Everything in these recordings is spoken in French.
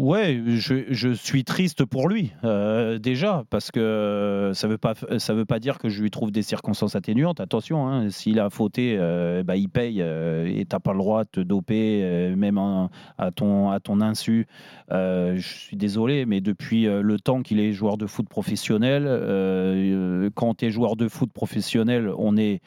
Ouais, je, je, suis triste pour lui euh, déjà parce que ça veut veut pas dire que je lui trouve des circonstances atténuantes. Attention, hein, s'il a fauté, euh, bah, il paye euh, et t'as pas le droit de te doper même à ton à ton insu. je suis désolé, mais depuis le temps qu'il est joueur de foot professionnel, quand tu es joueur de foot professionnel, on est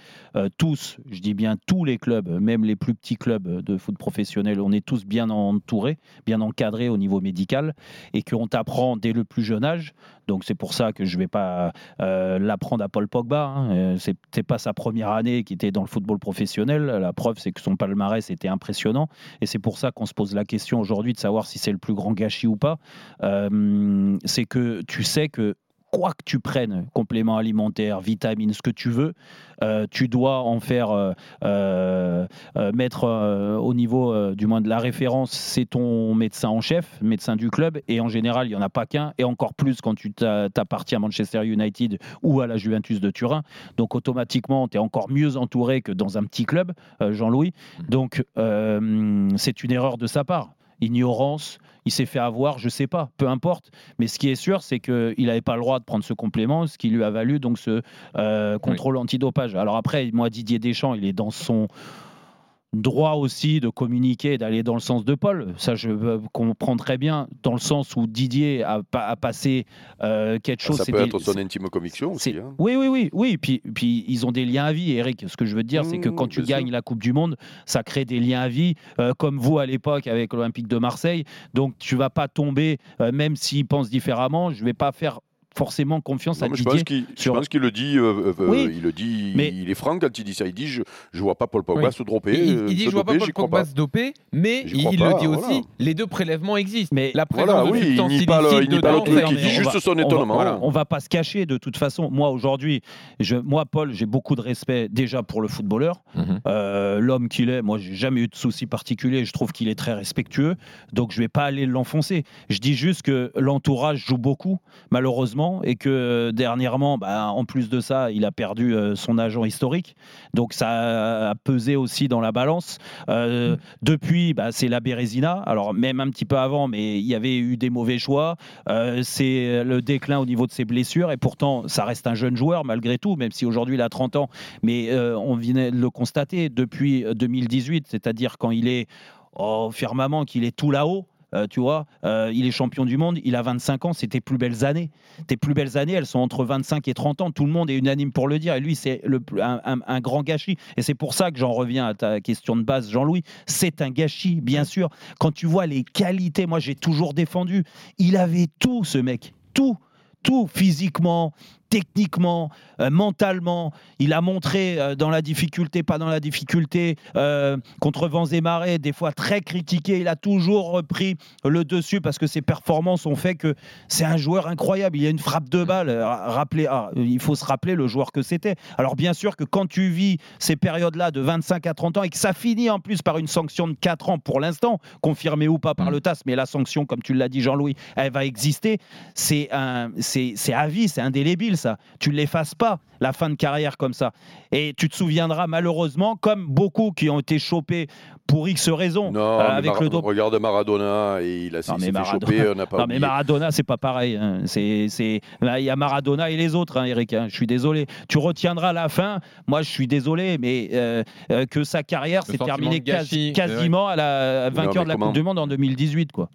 tous, je dis bien tous les clubs, même les plus petits clubs de foot professionnel, on est tous bien entourés, bien encadrés au niveau médical et qu'on t'apprend dès le plus jeune âge. Donc c'est pour ça que je ne vais pas euh, l'apprendre à Paul Pogba. Hein. Euh, Ce n'était pas sa première année qui était dans le football professionnel. La preuve, c'est que son palmarès était impressionnant. Et c'est pour ça qu'on se pose la question aujourd'hui de savoir si c'est le plus grand gâchis ou pas. Euh, c'est que tu sais que quoi que tu prennes, compléments alimentaires, vitamines, ce que tu veux, euh, tu dois en faire euh, euh, mettre au niveau du moins de la référence, c'est ton médecin en chef, médecin du club, et en général, il n'y en a pas qu'un, et encore plus quand tu t'appartiens à Manchester United ou à la Juventus de Turin. Donc automatiquement, tu es encore mieux entouré que dans un petit club, Jean-Louis. Mmh. Donc c'est une erreur de sa part ignorance, il s'est fait avoir, je sais pas, peu importe. Mais ce qui est sûr, c'est qu'il n'avait pas le droit de prendre ce complément, ce qui lui a valu donc ce euh, contrôle antidopage. Alors après, moi, Didier Deschamps, il est dans son droit aussi de communiquer, d'aller dans le sens de Paul. Ça, je comprends très bien, dans le sens où Didier a, passé euh, quelque ah, chose. ça peut être son intime conviction aussi. Hein. Oui, oui, oui, oui. Puis, puis ils ont des liens à vie, Eric. Ce que je veux dire, c'est que mmh, quand tu gagnes la Coupe du Monde, ça crée des liens à vie, euh, comme vous à l'époque avec l'Olympique de Marseille. Donc tu vas pas tomber, euh, même s'ils pensent différemment. Je vais pas faire forcément confiance à Didier. Je pense qu'il le dit, euh, euh, il le dit, mais il est franc quand il dit ça. Il dit je ne vois pas Paul Pogba se dropper. Il, il dit je vois pas Paul Pogba se doper, mais il, le dit aussi. Les deux prélèvements existent. Mais la présence de substances il nie pas le truc. Il dit juste son étonnement. On va pas se cacher de toute façon. Moi aujourd'hui, moi Paul, j'ai beaucoup de respect déjà pour le footballeur, mhm. euh, l'homme qu'il est. Moi, j'ai jamais eu de soucis particuliers. Je trouve qu'il est très respectueux, donc je vais pas aller l'enfoncer. Je dis juste que l'entourage joue beaucoup, malheureusement et que euh, dernièrement, bah, en plus de ça, il a perdu euh, son agent historique. Donc ça a pesé aussi dans la balance. Euh, mm. Depuis, bah, c'est la Bérésina. Alors même un petit peu avant, mais il y avait eu des mauvais choix. c'est le déclin au niveau de ses blessures et pourtant, ça reste un jeune joueur malgré tout, même si aujourd'hui il a 30 ans. Mais on vient de le constater depuis 2018, c'est-à-dire quand il est au firmament, qu'il est tout là-haut. Euh, tu vois, euh, il est champion du monde, il a 25 ans, c'est tes plus belles années. Tes plus belles années, elles sont entre 25 et 30 ans. Tout le monde est unanime pour le dire. Et lui, c'est un, un, grand gâchis. Et c'est pour ça que j'en reviens à ta question de base, Jean-Louis. C'est un gâchis, bien sûr. Quand tu vois les qualités, moi j'ai toujours défendu. Il avait tout, ce mec. Tout tout physiquement, techniquement, euh, mentalement. Il a montré euh, dans la difficulté, pas dans la difficulté, euh, contre vents et marées, des fois très critiqué. Il a toujours repris le dessus parce que ses performances ont fait que c'est un joueur incroyable. Il y a une frappe de balle. Rappelez, ah, il faut se rappeler le joueur que c'était. Alors bien sûr que quand tu vis ces périodes-là de 25 à 30 ans et que ça finit en plus par une sanction de 4 ans pour l'instant, confirmée ou pas par mm. le TAS, mais la sanction, comme tu l'as dit Jean-Louis, elle va exister. C'est à vie, c'est indélébile tu ne l'effaces pas, la fin de carrière comme ça. Et tu te souviendras malheureusement, comme beaucoup qui ont été chopés pour X raisons. Non, euh, avec le regarde Maradona, et il a s'est fait choper, pas Non, mais Maradona, c'est pas pareil. Hein. C'est, il y a Maradona et les autres, hein, Eric. Hein. Je suis désolé. Tu retiendras la fin. Moi, je suis désolé, mais euh, euh, que sa carrière s'est terminée quasiment à la vainqueur de la Coupe du Monde en 2018. Quoi.